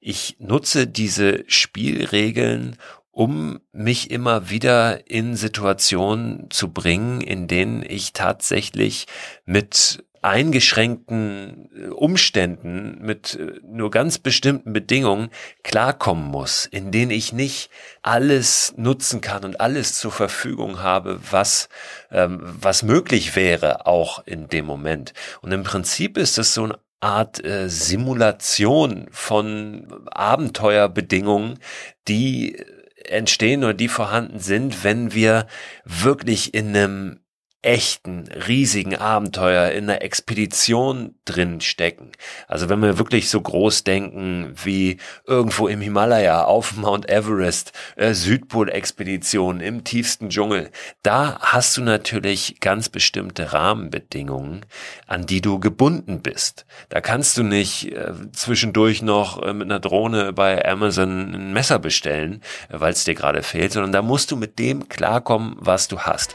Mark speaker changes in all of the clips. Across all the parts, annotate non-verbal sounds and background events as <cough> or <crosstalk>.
Speaker 1: Ich nutze diese Spielregeln, um mich immer wieder in Situationen zu bringen, in denen ich tatsächlich mit eingeschränkten äh, Umständen, mit äh, nur ganz bestimmten Bedingungen klarkommen muss, in denen ich nicht alles nutzen kann und alles zur Verfügung habe, was, ähm, was möglich wäre, auch in dem Moment. Und im Prinzip ist es so eine Art äh, Simulation von Abenteuerbedingungen, die entstehen oder die vorhanden sind, wenn wir wirklich in einem echten, riesigen Abenteuer in einer Expedition drin stecken. Also wenn wir wirklich so groß denken wie irgendwo im Himalaya, auf Mount Everest, äh, Südpol-Expedition im tiefsten Dschungel, da hast du natürlich ganz bestimmte Rahmenbedingungen, an die du gebunden bist. Da kannst du nicht äh, zwischendurch noch äh, mit einer Drohne bei Amazon ein Messer bestellen, äh, weil es dir gerade fehlt, sondern da musst du mit dem klarkommen, was du hast.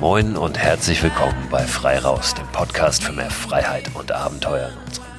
Speaker 1: Moin und herzlich willkommen bei Frei Raus, dem Podcast für mehr Freiheit und Abenteuer in unserem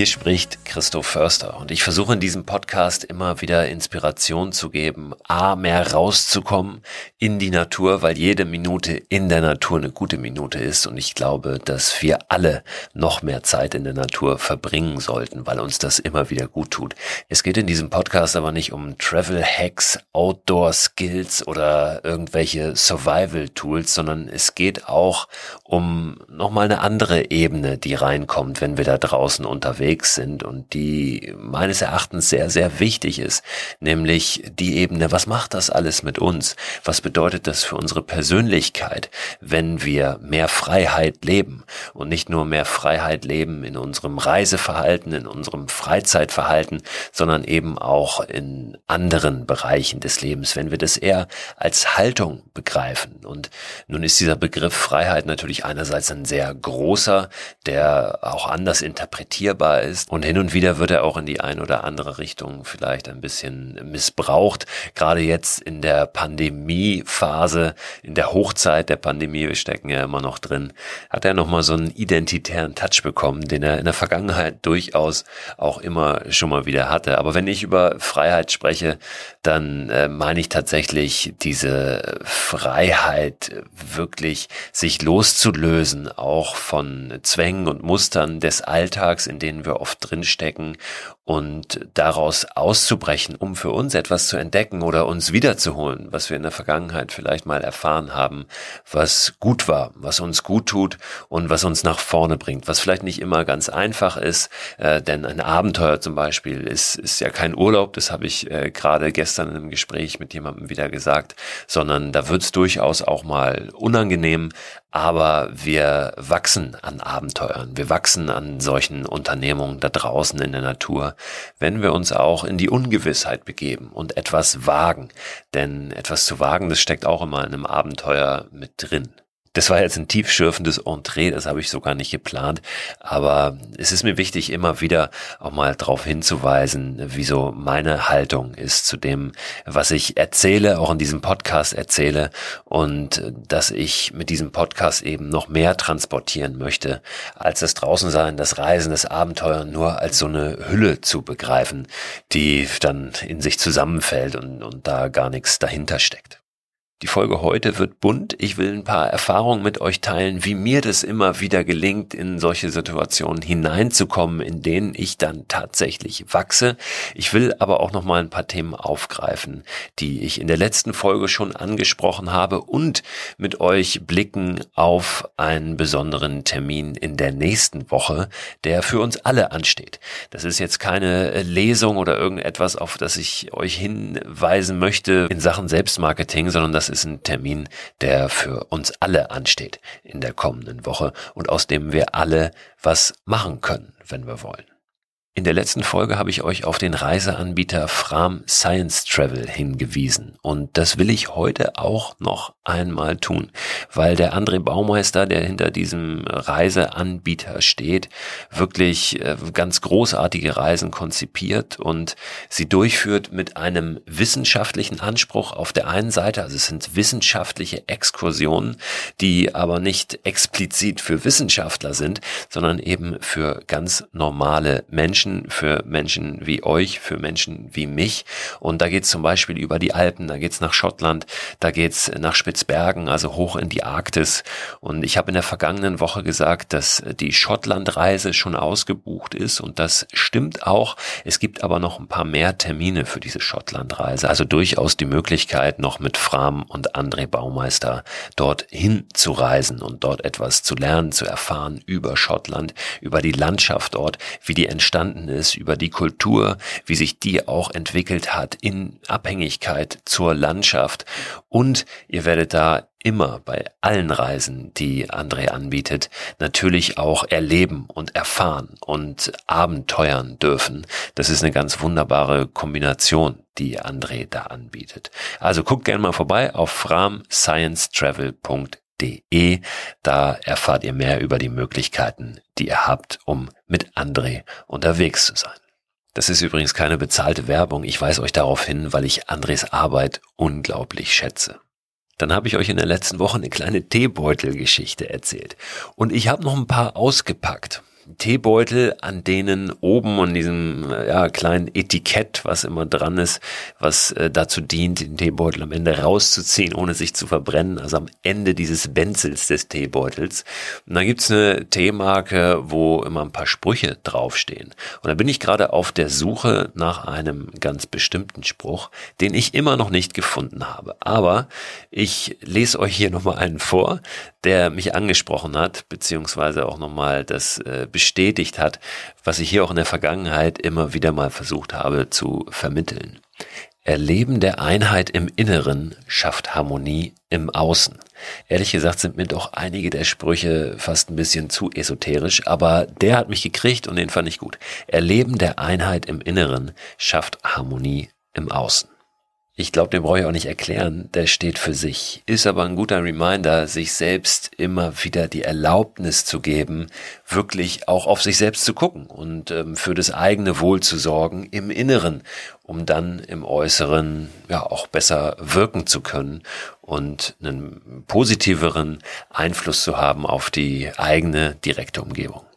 Speaker 1: hier spricht Christoph Förster und ich versuche in diesem Podcast immer wieder Inspiration zu geben, a, mehr rauszukommen in die Natur, weil jede Minute in der Natur eine gute Minute ist und ich glaube, dass wir alle noch mehr Zeit in der Natur verbringen sollten, weil uns das immer wieder gut tut. Es geht in diesem Podcast aber nicht um Travel Hacks, Outdoor Skills oder irgendwelche Survival Tools, sondern es geht auch um nochmal eine andere Ebene, die reinkommt, wenn wir da draußen unterwegs unterwegs sind und die meines Erachtens sehr, sehr wichtig ist, nämlich die Ebene, was macht das alles mit uns? Was bedeutet das für unsere Persönlichkeit, wenn wir mehr Freiheit leben und nicht nur mehr Freiheit leben in unserem Reiseverhalten, in unserem Freizeitverhalten, sondern eben auch in anderen Bereichen des Lebens, wenn wir das eher als Haltung begreifen. Und nun ist dieser Begriff Freiheit natürlich einerseits ein sehr großer, der auch anders interpretierbar ist. Und hin und wieder wird er auch in die eine oder andere Richtung vielleicht ein bisschen missbraucht. Gerade jetzt in der Pandemiephase, in der Hochzeit der Pandemie, wir stecken ja immer noch drin, hat er nochmal so einen identitären Touch bekommen, den er in der Vergangenheit durchaus auch immer schon mal wieder hatte. Aber wenn ich über Freiheit spreche, dann äh, meine ich tatsächlich diese Freiheit, wirklich sich loszulösen, auch von Zwängen und Mustern des Alltags, in denen wir oft drinstecken und daraus auszubrechen, um für uns etwas zu entdecken oder uns wiederzuholen, was wir in der Vergangenheit vielleicht mal erfahren haben, was gut war, was uns gut tut und was uns nach vorne bringt, was vielleicht nicht immer ganz einfach ist, äh, denn ein Abenteuer zum Beispiel ist, ist ja kein Urlaub, das habe ich äh, gerade gestern in einem Gespräch mit jemandem wieder gesagt, sondern da wird es durchaus auch mal unangenehm, aber wir wachsen an Abenteuern, wir wachsen an solchen Unternehmungen da draußen in der Natur, wenn wir uns auch in die Ungewissheit begeben und etwas wagen. Denn etwas zu wagen, das steckt auch immer in einem Abenteuer mit drin. Das war jetzt ein tiefschürfendes Entree, das habe ich sogar nicht geplant, aber es ist mir wichtig, immer wieder auch mal darauf hinzuweisen, wieso meine Haltung ist zu dem, was ich erzähle, auch in diesem Podcast erzähle und dass ich mit diesem Podcast eben noch mehr transportieren möchte, als das Draußensein, das Reisen, das Abenteuer nur als so eine Hülle zu begreifen, die dann in sich zusammenfällt und, und da gar nichts dahinter steckt. Die Folge heute wird bunt. Ich will ein paar Erfahrungen mit euch teilen, wie mir das immer wieder gelingt, in solche Situationen hineinzukommen, in denen ich dann tatsächlich wachse. Ich will aber auch noch mal ein paar Themen aufgreifen, die ich in der letzten Folge schon angesprochen habe und mit euch blicken auf einen besonderen Termin in der nächsten Woche, der für uns alle ansteht. Das ist jetzt keine Lesung oder irgendetwas, auf das ich euch hinweisen möchte in Sachen Selbstmarketing, sondern das ist ein Termin, der für uns alle ansteht in der kommenden Woche und aus dem wir alle was machen können, wenn wir wollen. In der letzten Folge habe ich euch auf den Reiseanbieter Fram Science Travel hingewiesen. Und das will ich heute auch noch einmal tun, weil der André Baumeister, der hinter diesem Reiseanbieter steht, wirklich äh, ganz großartige Reisen konzipiert und sie durchführt mit einem wissenschaftlichen Anspruch auf der einen Seite, also es sind wissenschaftliche Exkursionen, die aber nicht explizit für Wissenschaftler sind, sondern eben für ganz normale Menschen Menschen, für Menschen wie euch, für Menschen wie mich. Und da geht's zum Beispiel über die Alpen, da geht's nach Schottland, da geht's nach Spitzbergen, also hoch in die Arktis. Und ich habe in der vergangenen Woche gesagt, dass die Schottlandreise schon ausgebucht ist und das stimmt auch. Es gibt aber noch ein paar mehr Termine für diese Schottlandreise. Also durchaus die Möglichkeit, noch mit Fram und André Baumeister dorthin zu reisen und dort etwas zu lernen, zu erfahren über Schottland, über die Landschaft dort, wie die entstanden entstanden ist, über die Kultur, wie sich die auch entwickelt hat in Abhängigkeit zur Landschaft. Und ihr werdet da immer bei allen Reisen, die André anbietet, natürlich auch erleben und erfahren und abenteuern dürfen. Das ist eine ganz wunderbare Kombination, die André da anbietet. Also guckt gerne mal vorbei auf framsciencetravel.de www.andré.de. Da erfahrt ihr mehr über die Möglichkeiten, die ihr habt, um mit André unterwegs zu sein. Das ist übrigens keine bezahlte Werbung. Ich weise euch darauf hin, weil ich Andres Arbeit unglaublich schätze. Dann habe ich euch in der letzten Woche eine kleine Teebeutelgeschichte erzählt. Und ich habe noch ein paar ausgepackt. Teebeutel, an denen oben an diesem ja, kleinen Etikett, was immer dran ist, was äh, dazu dient, den Teebeutel am Ende rauszuziehen, ohne sich zu verbrennen, also am Ende dieses Benzels des Teebeutels. Und dann gibt's eine Teemarke, wo immer ein paar Sprüche draufstehen. Und da bin ich gerade auf der Suche nach einem ganz bestimmten Spruch, den ich immer noch nicht gefunden habe. Aber ich lese euch hier nochmal einen vor, der mich angesprochen hat, beziehungsweise auch nochmal das äh, bestätigt hat, was ich hier auch in der Vergangenheit immer wieder mal versucht habe zu vermitteln. Erleben der Einheit im Inneren schafft Harmonie im Außen. Ehrlich gesagt sind mir doch einige der Sprüche fast ein bisschen zu esoterisch, aber der hat mich gekriegt und den fand ich gut. Erleben der Einheit im Inneren schafft Harmonie im Außen. Ich glaube, den brauche ich auch nicht erklären, der steht für sich. Ist aber ein guter Reminder, sich selbst immer wieder die Erlaubnis zu geben, wirklich auch auf sich selbst zu gucken und ähm, für das eigene Wohl zu sorgen im Inneren, um dann im Äußeren ja auch besser wirken zu können und einen positiveren Einfluss zu haben auf die eigene direkte Umgebung.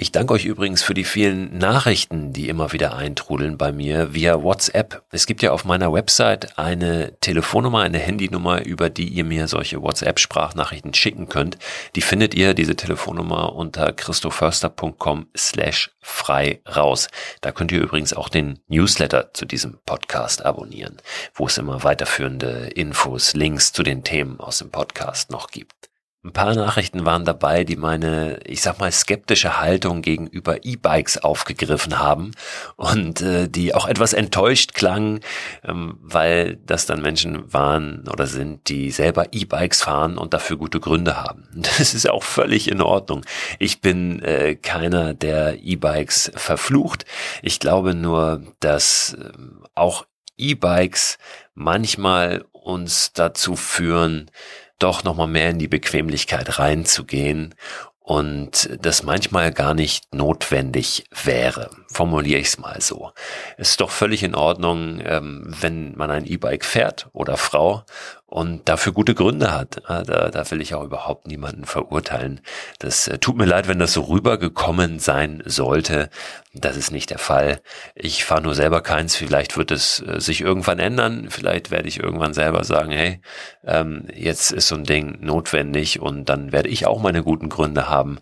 Speaker 1: Ich danke euch übrigens für die vielen Nachrichten, die immer wieder eintrudeln bei mir via WhatsApp. Es gibt ja auf meiner Website eine Telefonnummer, eine Handynummer, über die ihr mir solche WhatsApp-Sprachnachrichten schicken könnt. Die findet ihr, diese Telefonnummer, unter christoförster.com slash frei raus. Da könnt ihr übrigens auch den Newsletter zu diesem Podcast abonnieren, wo es immer weiterführende Infos, Links zu den Themen aus dem Podcast noch gibt. Ein paar Nachrichten waren dabei, die meine, ich sag mal, skeptische Haltung gegenüber E-Bikes aufgegriffen haben und äh, die auch etwas enttäuscht klangen, ähm, weil das dann Menschen waren oder sind, die selber E-Bikes fahren und dafür gute Gründe haben. <laughs> Das ist auch völlig in Ordnung. Ich bin äh, keiner, der E-Bikes verflucht. Ich glaube nur, dass äh, auch E-Bikes manchmal uns dazu führen, doch nochmal mehr in die Bequemlichkeit reinzugehen und das manchmal gar nicht notwendig wäre. Formuliere ich es mal so. Es ist doch völlig in Ordnung, ähm, wenn man ein E-Bike fährt oder Frau und dafür gute Gründe hat. Da, da will ich auch überhaupt niemanden verurteilen. Das äh, tut mir leid, wenn das so rübergekommen sein sollte. Das ist nicht der Fall. Ich fahre nur selber keins. Vielleicht wird es äh, sich irgendwann ändern. Vielleicht werde ich irgendwann selber sagen, hey, ähm, jetzt ist so ein Ding notwendig und dann werde ich auch meine guten Gründe haben.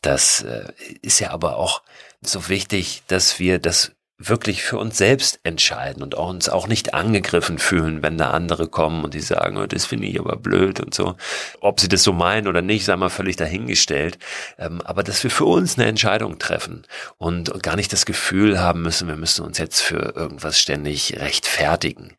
Speaker 1: Das äh, ist ja aber auch so wichtig, dass wir das wirklich für uns selbst entscheiden und uns auch nicht angegriffen fühlen, wenn da andere kommen und die sagen, oh, das finde ich aber blöd und so. Ob sie das so meinen oder nicht, sei mal völlig dahingestellt. Ähm, aber dass wir für uns eine Entscheidung treffen und gar nicht das Gefühl haben müssen, wir müssen uns jetzt für irgendwas ständig rechtfertigen.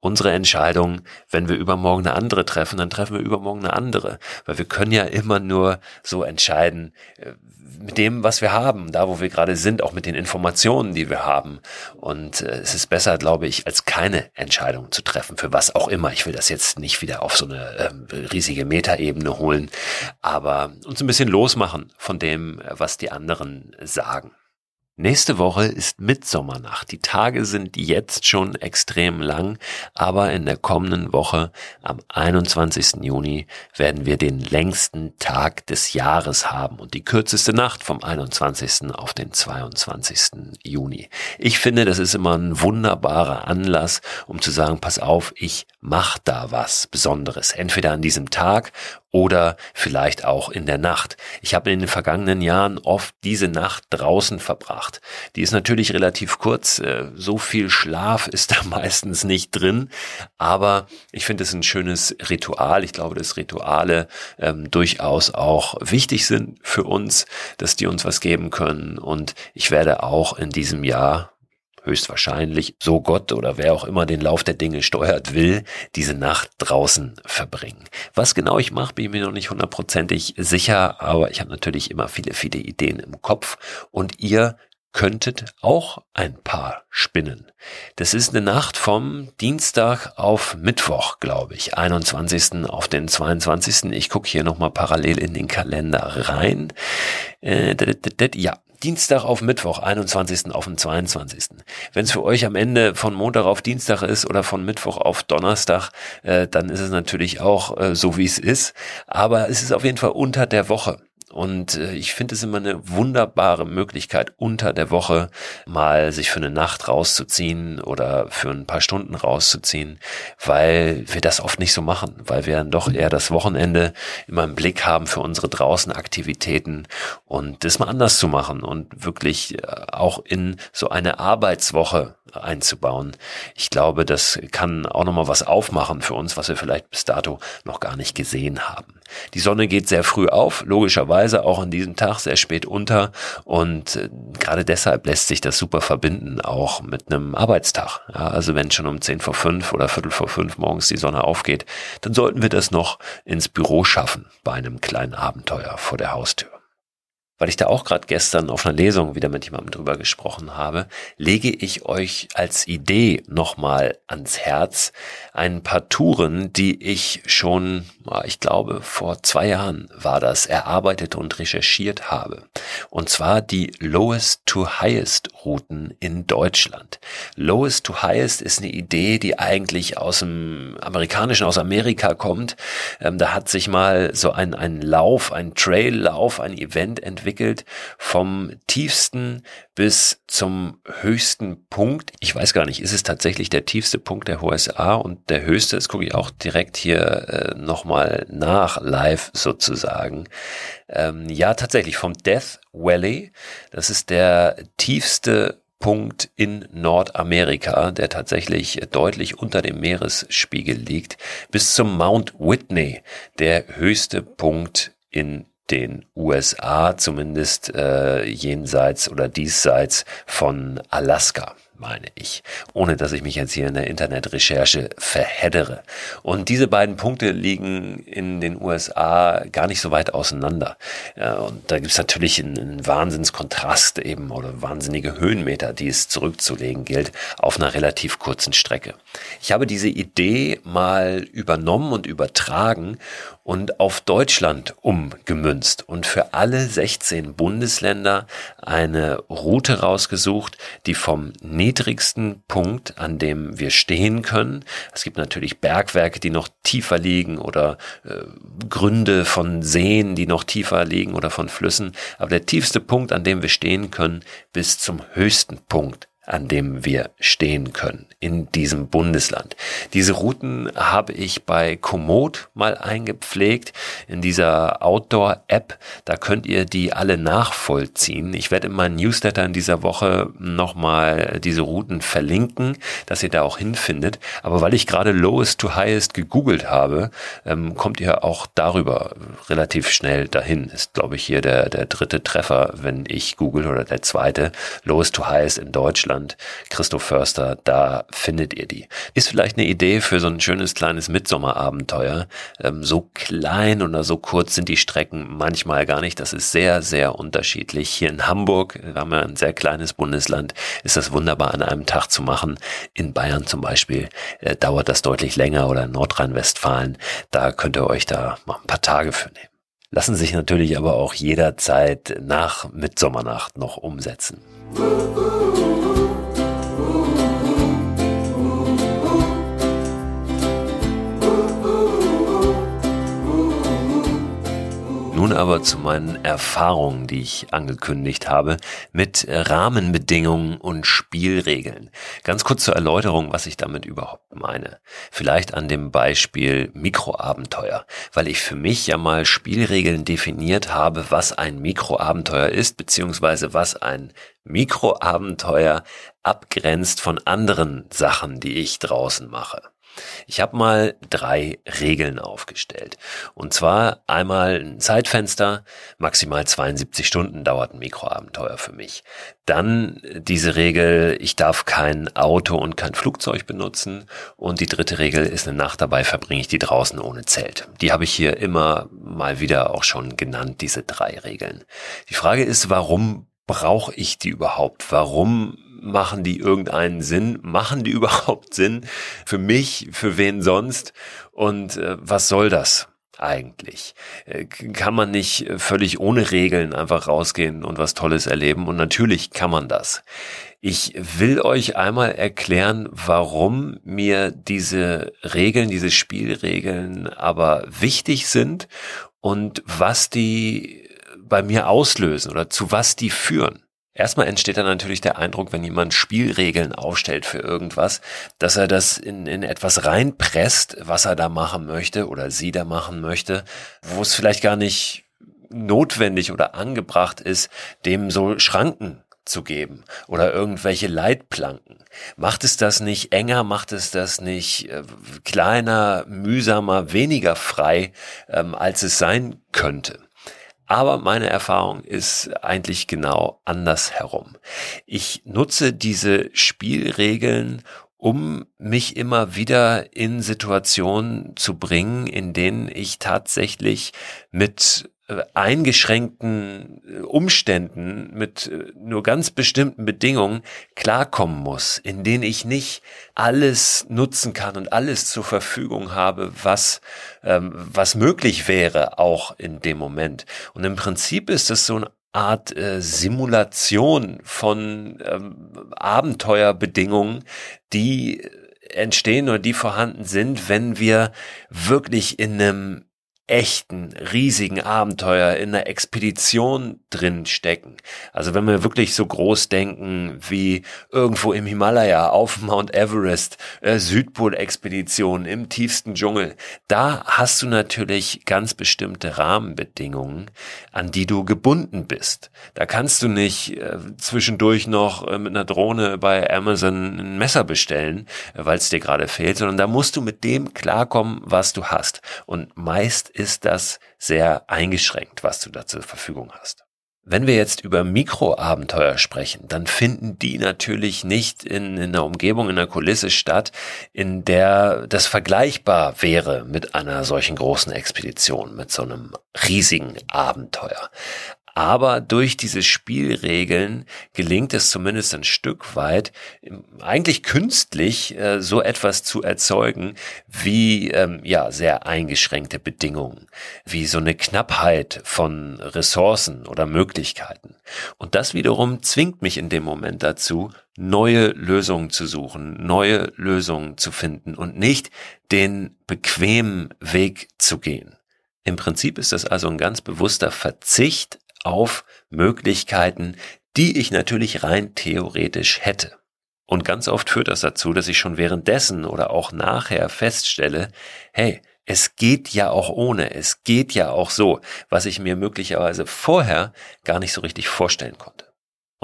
Speaker 1: Unsere Entscheidung, wenn wir übermorgen eine andere treffen, dann treffen wir übermorgen eine andere. Weil wir können ja immer nur so entscheiden, äh, mit dem, was wir haben, da wo wir gerade sind, auch mit den Informationen, die wir haben. Und äh, es ist besser, glaube ich, als keine Entscheidung zu treffen, für was auch immer. Ich will das jetzt nicht wieder auf so eine äh, riesige Metaebene holen, aber uns ein bisschen losmachen von dem, was die anderen sagen. Nächste Woche ist Mitsommernacht. Die Tage sind jetzt schon extrem lang, aber in der kommenden Woche am 21. Juni werden wir den längsten Tag des Jahres haben und die kürzeste Nacht vom 21. auf den 22. Juni. Ich finde, das ist immer ein wunderbarer Anlass, um zu sagen, pass auf, ich mach da was Besonderes. Entweder an diesem Tag oder vielleicht auch in der Nacht. Ich habe in den vergangenen Jahren oft diese Nacht draußen verbracht. Die ist natürlich relativ kurz, äh, so viel Schlaf <laughs> ist da meistens nicht drin, aber ich finde es ein schönes Ritual. Ich glaube, dass Rituale ähm, durchaus auch wichtig sind für uns, dass die uns was geben können und ich werde auch in diesem Jahr höchstwahrscheinlich, so Gott oder wer auch immer den Lauf der Dinge steuert will, diese Nacht draußen verbringen. Was genau ich mache, bin ich mir noch nicht hundertprozentig sicher, aber ich habe natürlich immer viele, viele Ideen im Kopf und ihr könntet auch ein paar spinnen. Das ist eine Nacht vom Dienstag auf Mittwoch, glaube ich, 21. auf den 22. Ich gucke hier nochmal parallel in den Kalender rein. Äh, ja, Dienstag auf Mittwoch, 21. auf den 22. Wenn es für euch am Ende von Montag auf Dienstag ist oder von Mittwoch auf Donnerstag, äh, dann ist es natürlich auch äh, so, wie es ist. Aber es ist auf jeden Fall unter der Woche. Und äh, ich finde es immer eine wunderbare Möglichkeit, unter der Woche mal sich für eine Nacht rauszuziehen oder für ein paar Stunden rauszuziehen, weil wir das oft nicht so machen, weil wir dann doch eher das Wochenende immer im Blick haben für unsere Draußenaktivitäten und das mal anders zu machen und wirklich äh, auch in so eine Arbeitswoche einzubauen. Ich glaube, das kann auch nochmal was aufmachen für uns, was wir vielleicht bis dato noch gar nicht gesehen haben. Die Sonne geht sehr früh auf, logischerweise auch an diesem Tag sehr spät unter und äh, gerade deshalb lässt sich das super verbinden, auch mit einem Arbeitstag. Ja, also wenn schon um 10 vor 5 oder Viertel vor 5 morgens die Sonne aufgeht, dann sollten wir das noch ins Büro schaffen bei einem kleinen Abenteuer vor der Haustür weil ich da auch gerade gestern auf einer Lesung wieder mit jemandem drüber gesprochen habe, lege ich euch als Idee nochmal ans Herz ein paar Touren, die ich schon, ich glaube, vor zwei Jahren war das, erarbeitet und recherchiert habe. Und zwar die Lowest to Highest Routen in Deutschland. Lowest to Highest ist eine Idee, die eigentlich aus dem amerikanischen, aus Amerika kommt. Ähm, da hat sich mal so ein, ein Lauf, ein Traillauf, ein Event entwickelt entwickelt, vom tiefsten bis zum höchsten Punkt. Ich weiß gar nicht, ist es tatsächlich der tiefste Punkt der USA und der höchste? Das gucke ich auch direkt hier äh, nochmal nach, live sozusagen. Ähm, ja, tatsächlich vom Death Valley. Das ist der tiefste Punkt in Nordamerika, der tatsächlich deutlich unter dem Meeresspiegel liegt, bis zum Mount Whitney, der höchste Punkt in den USA, zumindest äh, jenseits oder diesseits von Alaska meine ich, ohne dass ich mich jetzt hier in der Internetrecherche verheddere. Und diese beiden Punkte liegen in den USA gar nicht so weit auseinander. Und da gibt es natürlich einen, einen Wahnsinnskontrast eben oder wahnsinnige Höhenmeter, die es zurückzulegen gilt, auf einer relativ kurzen Strecke. Ich habe diese Idee mal übernommen und übertragen und auf Deutschland umgemünzt und für alle 16 Bundesländer eine Route rausgesucht, die vom niedrigsten Punkt, an dem wir stehen können. Es gibt natürlich Bergwerke, die noch tiefer liegen oder äh, Gründe von Seen, die noch tiefer liegen oder von Flüssen. Aber der tiefste Punkt, an dem wir stehen können, bis zum höchsten Punkt an dem wir stehen können in diesem Bundesland. Diese Routen habe ich bei Komoot mal eingepflegt in dieser Outdoor-App. Da könnt ihr die alle nachvollziehen. Ich werde in meinen Newsletter in dieser Woche nochmal diese Routen verlinken, dass ihr da auch hinfindet. Aber weil ich gerade Lowest to Highest gegoogelt habe, ähm, kommt ihr auch darüber relativ schnell dahin. Ist, glaube ich, hier der, der dritte Treffer, wenn ich google oder der zweite. Lowest to Highest in Deutschland Deutschland. Christoph Förster, da findet ihr die. Ist vielleicht eine Idee für so ein schönes kleines Mitsommerabenteuer. Ähm, so klein oder so kurz sind die Strecken manchmal gar nicht. Das ist sehr, sehr unterschiedlich. Hier in Hamburg, wir haben ja ein sehr kleines Bundesland, ist das wunderbar an einem Tag zu machen. In Bayern zum Beispiel äh, dauert das deutlich länger oder in Nordrhein-Westfalen. Da könnt ihr euch da mal ein paar Tage für nehmen lassen sich natürlich aber auch jederzeit nach Mitsommernacht noch umsetzen. Nun aber zu meinen Erfahrungen, die ich angekündigt habe, mit Rahmenbedingungen und Spielregeln. Ganz kurz zur Erläuterung, was ich damit überhaupt meine. Vielleicht an dem Beispiel Mikroabenteuer, weil ich für mich ja mal Spielregeln definiert habe, was ein Mikroabenteuer ist, beziehungsweise was ein Mikroabenteuer abgrenzt von anderen Sachen, die ich draußen mache. Ich habe mal drei Regeln aufgestellt. Und zwar einmal ein Zeitfenster, maximal 72 Stunden dauert ein Mikroabenteuer für mich. Dann diese Regel, ich darf kein Auto und kein Flugzeug benutzen. Und die dritte Regel ist eine Nacht dabei verbringe ich die draußen ohne Zelt. Die habe ich hier immer mal wieder auch schon genannt, diese drei Regeln. Die Frage ist, warum brauche ich die überhaupt? Warum machen die irgendeinen Sinn? Machen die <laughs> überhaupt Sinn? Für mich, für wen sonst? Und äh, was soll das? eigentlich? Äh, kann man nicht völlig ohne Regeln einfach rausgehen und was Tolles erleben? Und natürlich kann man das. Ich will euch einmal erklären, warum mir diese Regeln, diese Spielregeln aber wichtig sind und was die bei mir auslösen oder zu was die führen. Erstmal entsteht dann natürlich der Eindruck, wenn jemand Spielregeln aufstellt für irgendwas, dass er das in, in etwas reinpresst, was er da machen möchte oder sie da machen möchte, wo es vielleicht gar nicht notwendig oder angebracht ist, dem so Schranken zu geben oder irgendwelche Leitplanken. Macht es das nicht enger, macht es das nicht äh, kleiner, mühsamer, weniger frei, ähm, als es sein könnte? Aber meine Erfahrung ist eigentlich genau andersherum. Ich nutze diese Spielregeln, um mich immer wieder in Situationen zu bringen, in denen ich tatsächlich mit eingeschränkten äh, Umständen, mit äh, nur ganz bestimmten Bedingungen klarkommen muss, in denen ich nicht alles nutzen kann und alles zur Verfügung habe, was, ähm, was möglich wäre, auch in dem Moment. Und im Prinzip ist es so eine Art äh, Simulation von ähm, Abenteuerbedingungen, die entstehen oder die vorhanden sind, wenn wir wirklich in einem echten, riesigen Abenteuer in einer Expedition drin stecken. Also wenn wir wirklich so groß denken wie irgendwo im Himalaya, auf <laughs> Mount Everest, äh, Südpol-Expedition im tiefsten Dschungel, da hast du natürlich ganz bestimmte Rahmenbedingungen, an die du gebunden bist. Da kannst du nicht äh, zwischendurch noch äh, mit einer Drohne bei Amazon ein Messer bestellen, äh, weil es dir gerade fehlt, sondern da musst du mit dem klarkommen, was du hast. Und meist ist das sehr eingeschränkt, was du da zur Verfügung hast. Wenn wir jetzt über Mikroabenteuer sprechen, dann finden die natürlich nicht in, in, einer Umgebung, in einer Kulisse statt, in der das vergleichbar wäre mit einer solchen großen Expedition, mit so einem riesigen Abenteuer. Aber durch diese Spielregeln gelingt es zumindest ein Stück weit, eigentlich künstlich äh, so etwas zu erzeugen wie ähm, ja sehr eingeschränkte Bedingungen, wie so eine Knappheit von Ressourcen oder Möglichkeiten. Und das wiederum zwingt mich in dem Moment dazu, neue Lösungen zu suchen, neue Lösungen zu finden und nicht den bequemen Weg zu gehen. Im Prinzip ist das also ein ganz bewusster Verzicht auf Möglichkeiten, die ich natürlich rein theoretisch hätte. Und ganz oft führt das dazu, dass ich schon währenddessen oder auch nachher feststelle, hey, es geht ja auch ohne, es geht ja auch so, was ich mir möglicherweise vorher gar nicht so richtig vorstellen konnte.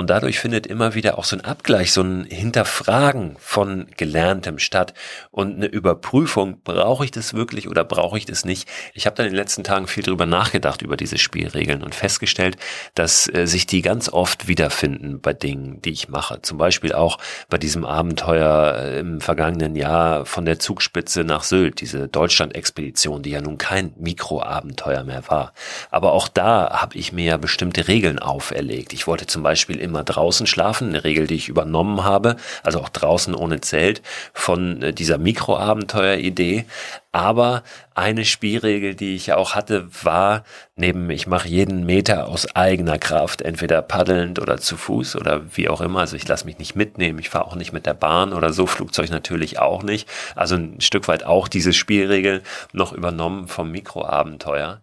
Speaker 1: Und dadurch findet immer wieder auch so ein Abgleich, so ein Hinterfragen von Gelerntem statt und eine Überprüfung, brauche ich das wirklich oder brauche ich das nicht? Ich habe dann in den letzten Tagen viel drüber nachgedacht über diese Spielregeln und festgestellt, dass äh, sich die ganz oft wiederfinden bei Dingen, die ich mache. Zum Beispiel auch bei diesem Abenteuer äh, im vergangenen Jahr von der Zugspitze nach Sylt, diese Deutschland-Expedition, die ja nun kein Mikroabenteuer mehr war. Aber auch da habe ich mir ja bestimmte Regeln auferlegt. Ich wollte zum Beispiel immer draußen schlafen, eine Regel, die ich übernommen habe, also auch draußen ohne Zelt von äh, dieser Mikroabenteuer-Idee. Aber eine Spielregel, die ich auch hatte, war neben ich mache jeden Meter aus eigener Kraft, entweder paddelnd oder zu Fuß oder wie auch immer. Also ich lasse mich nicht mitnehmen, ich fahre auch nicht mit der Bahn oder so, Flugzeug natürlich auch nicht. Also ein Stück weit auch diese Spielregel noch übernommen vom Mikroabenteuer.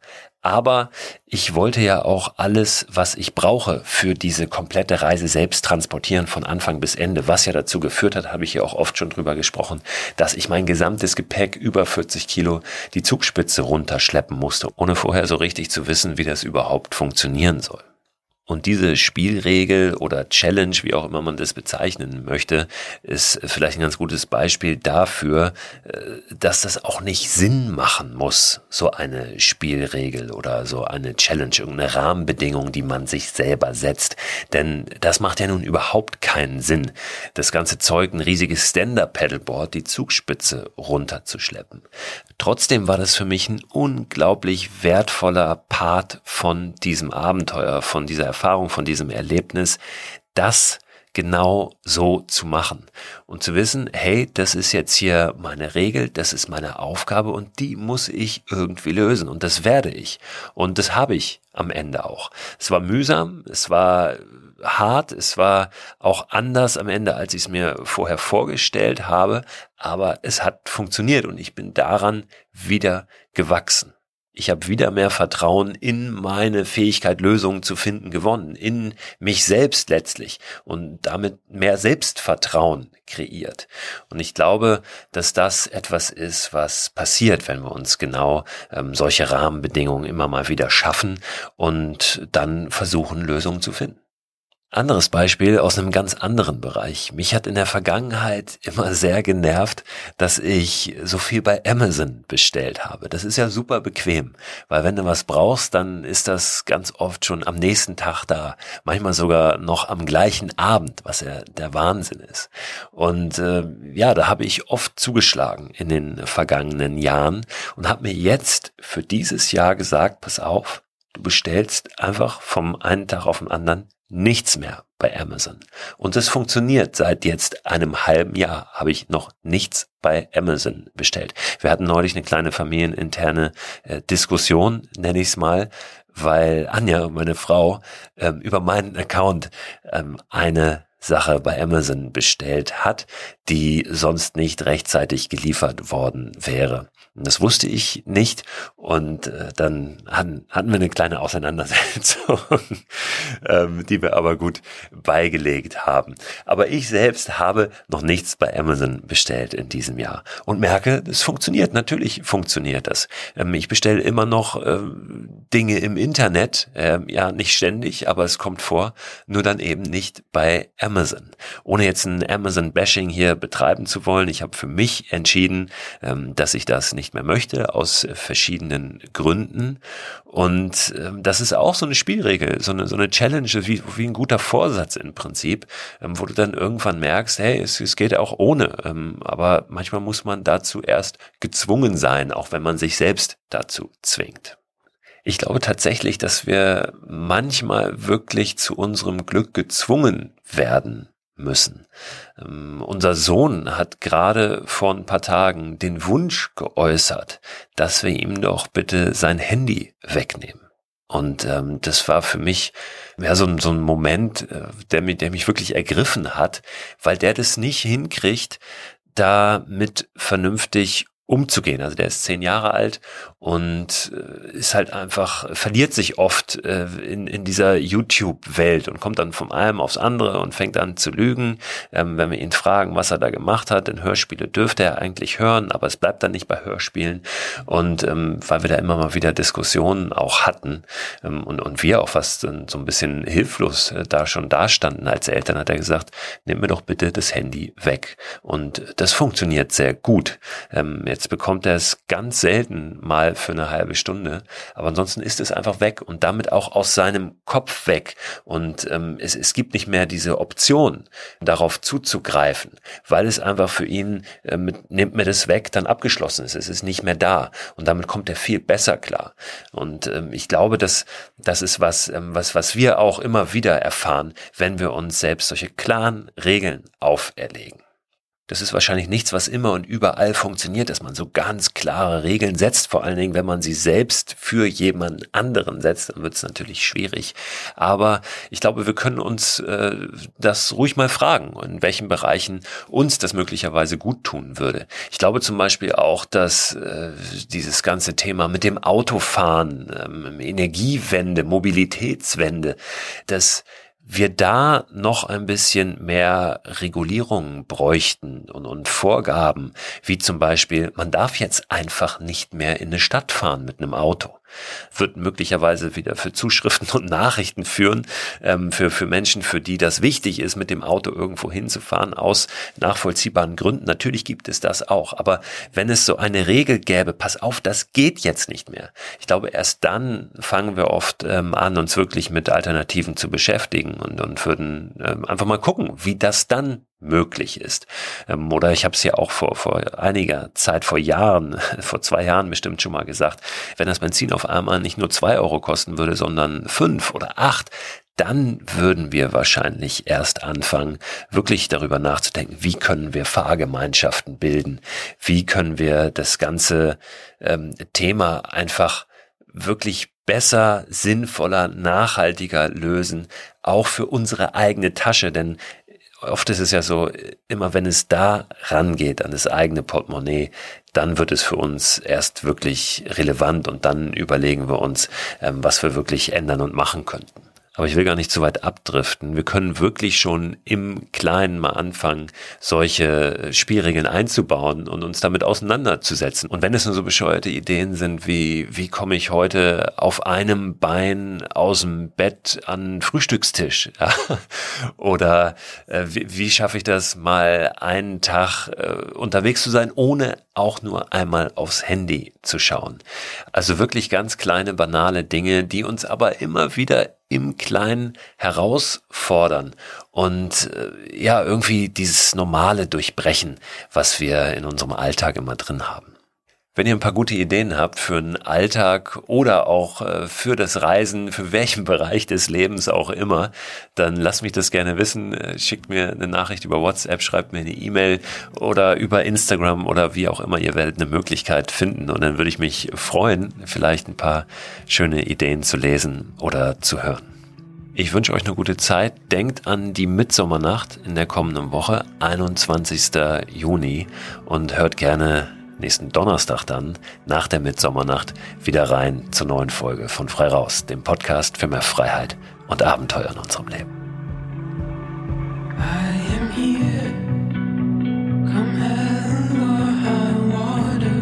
Speaker 1: Aber ich wollte ja auch alles, was ich brauche für diese komplette Reise selbst transportieren von Anfang bis Ende. Was ja dazu geführt hat, habe ich ja auch oft schon drüber gesprochen, dass ich mein gesamtes Gepäck über 40 Kilo die Zugspitze runterschleppen musste, ohne vorher so richtig zu wissen, wie das überhaupt funktionieren soll. Und diese Spielregel oder Challenge, wie auch immer man das bezeichnen möchte, ist vielleicht ein ganz gutes Beispiel dafür, äh, dass das auch nicht Sinn machen muss, so eine Spielregel oder so eine Challenge, irgendeine Rahmenbedingung, die man sich selber setzt. Denn das macht ja nun überhaupt keinen Sinn, das ganze Zeug, ein riesiges Stand-Up-Paddleboard, die Zugspitze runterzuschleppen. Trotzdem war das für mich ein unglaublich wertvoller Part von diesem Abenteuer, von dieser Erfahrung, von diesem Erlebnis, das genau so zu machen und zu wissen, hey, das ist jetzt hier meine Regel, das ist meine Aufgabe und die muss ich irgendwie lösen und das werde ich und das habe ich am Ende auch. Es war mühsam, es war hart, es war auch anders am Ende, als ich es mir vorher vorgestellt habe, aber es hat funktioniert und ich bin daran wieder gewachsen. Ich habe wieder mehr Vertrauen in meine Fähigkeit, Lösungen zu finden, gewonnen, in mich selbst letztlich und damit mehr Selbstvertrauen kreiert. Und ich glaube, dass das etwas ist, was passiert, wenn wir uns genau ähm, solche Rahmenbedingungen immer mal wieder schaffen und dann versuchen, Lösungen zu finden. Anderes Beispiel aus einem ganz anderen Bereich. Mich hat in der Vergangenheit immer sehr genervt, dass ich so viel bei Amazon bestellt habe. Das ist ja super bequem, weil wenn du was brauchst, dann ist das ganz oft schon am nächsten Tag da. Manchmal sogar noch am gleichen Abend, was ja der Wahnsinn ist. Und äh, ja, da habe ich oft zugeschlagen in den vergangenen Jahren und habe mir jetzt für dieses Jahr gesagt, pass auf, du bestellst einfach vom einen Tag auf den anderen nichts mehr bei Amazon. Und es funktioniert seit jetzt einem halben Jahr, habe ich noch nichts bei Amazon bestellt. Wir hatten neulich eine kleine familieninterne äh, Diskussion, nenne ich es mal, weil Anja, meine Frau, ähm, über meinen Account ähm, eine Sache bei Amazon bestellt hat, die sonst nicht rechtzeitig geliefert worden wäre. Das wusste ich nicht und äh, dann hatten, hatten wir eine kleine Auseinandersetzung, <laughs> ähm, die wir aber gut beigelegt haben. Aber ich selbst habe noch nichts bei Amazon bestellt in diesem Jahr und merke, es funktioniert. Natürlich funktioniert das. Ähm, ich bestelle immer noch äh, Dinge im Internet, äh, ja nicht ständig, aber es kommt vor, nur dann eben nicht bei Amazon. Ohne jetzt ein Amazon-Bashing hier betreiben zu wollen, ich habe für mich entschieden, ähm, dass ich das nicht mehr möchte, aus verschiedenen Gründen. Und ähm, das ist auch so eine Spielregel, so eine, so eine Challenge, wie, wie ein guter Vorsatz im Prinzip, ähm, wo du dann irgendwann merkst, hey, es, es geht auch ohne. Aber manchmal muss man dazu erst gezwungen sein, auch wenn man sich selbst dazu zwingt. Ich glaube tatsächlich, dass wir manchmal wirklich zu unserem Glück gezwungen werden müssen. Ähm, unser Sohn hat gerade vor ein paar Tagen den Wunsch geäußert, dass wir ihm doch bitte sein Handy wegnehmen. Und ähm, das war für mich ja, so, ein, so ein Moment, äh, der, mich, der mich wirklich ergriffen hat, weil der das nicht hinkriegt, da mit vernünftig umzugehen. Also der ist zehn Jahre alt und äh, ist halt einfach, verliert sich oft äh, in, in dieser YouTube-Welt und kommt dann vom einem aufs andere und fängt an zu lügen. Ähm, wenn wir ihn fragen, was er da gemacht hat, denn Hörspiele dürfte er eigentlich hören, aber es bleibt dann nicht bei Hörspielen. Und ähm, weil wir da immer mal wieder Diskussionen auch hatten ähm, und, und wir auch fast so ein bisschen hilflos äh, da schon dastanden als Eltern, hat er gesagt, nimm mir doch bitte das Handy weg. Und das funktioniert sehr gut. Ähm, Jetzt bekommt er es ganz selten mal für eine halbe Stunde, aber ansonsten ist es einfach weg und damit auch aus seinem Kopf weg. Und ähm, es, es gibt nicht mehr diese Option, darauf zuzugreifen, weil es einfach für ihn, äh, mit, nimmt mir das weg, dann abgeschlossen ist. Es ist nicht mehr da und damit kommt er viel besser klar. Und ähm, ich glaube, dass das ist was, ähm, was, was wir auch immer wieder erfahren, wenn wir uns selbst solche klaren Regeln auferlegen. Das ist wahrscheinlich nichts, was immer und überall funktioniert, dass man so ganz klare Regeln setzt. Vor allen Dingen, wenn man sie selbst für jemanden anderen setzt, dann wird es natürlich schwierig. Aber ich glaube, wir können uns äh, das ruhig mal fragen, in welchen Bereichen uns das möglicherweise gut tun würde. Ich glaube zum Beispiel auch, dass äh, dieses ganze Thema mit dem Autofahren, ähm, Energiewende, Mobilitätswende, das wir da noch ein bisschen mehr Regulierungen bräuchten und, und, Vorgaben, wie zum Beispiel, man darf jetzt einfach nicht mehr in eine Stadt fahren mit einem Auto wird möglicherweise wieder für Zuschriften und Nachrichten führen, ähm, für, für Menschen, für die das wichtig ist, mit dem Auto irgendwo hinzufahren, aus nachvollziehbaren Gründen. Natürlich gibt es das auch. Aber wenn es so eine Regel gäbe, pass auf, das geht jetzt nicht mehr. Ich glaube, erst dann fangen wir oft ähm, an, uns wirklich mit Alternativen zu beschäftigen und, und würden ähm, einfach mal gucken, wie das dann möglich ist. Ähm, oder ich habe es ja auch vor, vor einiger Zeit, vor Jahren, <laughs> vor zwei Jahren bestimmt schon mal gesagt, wenn das Benzin auf einmal nicht nur zwei Euro kosten würde, sondern fünf oder acht, dann würden wir wahrscheinlich erst anfangen, wirklich darüber nachzudenken, wie können wir Fahrgemeinschaften bilden, wie können wir das ganze ähm, Thema einfach wirklich besser, sinnvoller, nachhaltiger lösen, auch für unsere eigene Tasche, denn oft ist es ja so, immer wenn es da rangeht an das eigene Portemonnaie, dann wird es für uns erst wirklich relevant und dann überlegen wir uns, ähm, was wir wirklich ändern und machen könnten. Aber ich will gar nicht zu weit abdriften. Wir können wirklich schon im Kleinen mal anfangen, solche Spielregeln einzubauen und uns damit auseinanderzusetzen. Und wenn es nur so bescheuerte Ideen sind wie, wie komme ich heute auf einem Bein aus dem Bett an Frühstückstisch? <laughs> Ja? Oder äh, wie, wie schaffe ich das mal einen Tag äh, unterwegs zu sein, ohne auch nur einmal aufs Handy zu schauen. Also wirklich ganz kleine, banale Dinge, die uns aber immer wieder im Kleinen herausfordern und äh, ja, irgendwie dieses Normale durchbrechen, was wir in unserem Alltag immer drin haben. Wenn ihr ein paar gute Ideen habt für einen Alltag oder auch äh, für das Reisen, für welchen <laughs> Bereich des Lebens auch immer, dann lasst mich das gerne wissen. Äh, schickt mir eine Nachricht über WhatsApp, schreibt mir eine E-Mail oder über Instagram oder wie auch immer. Ihr werdet eine Möglichkeit finden und dann würde ich mich freuen, vielleicht ein paar schöne Ideen zu lesen oder zu hören. Ich wünsche euch eine gute Zeit. Denkt an die Mitsommernacht in der kommenden Woche, 21. Juni und hört gerne nächsten Donnerstag dann nach der Mitsommernacht wieder rein zur neuen Folge von Frei Raus, dem Podcast für mehr Freiheit und Abenteuer in unserem Leben. I am here. Come hell or high water.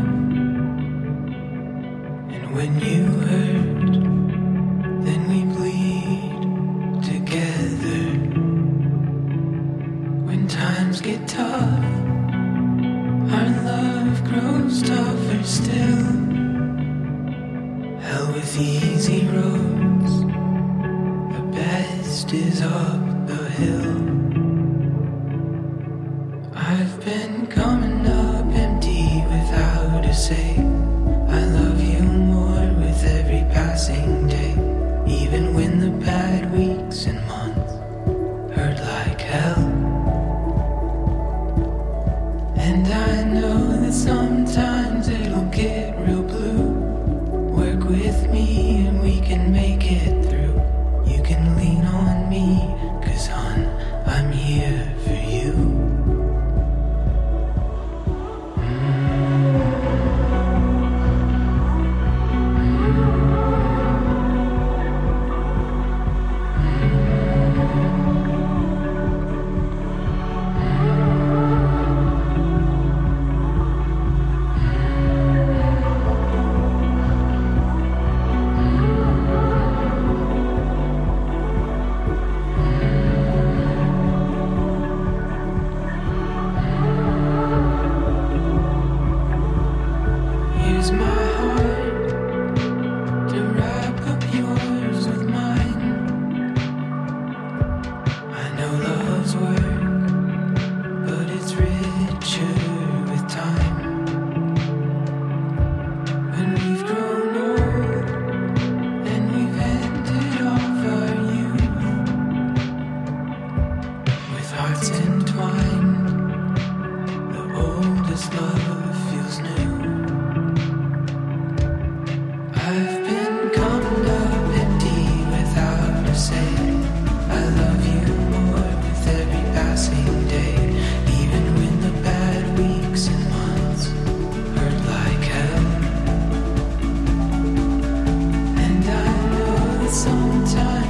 Speaker 1: And when you hurt, then we bleed together. When times get tough. Still. Hell with easy roads, the best is up the hill. Sometimes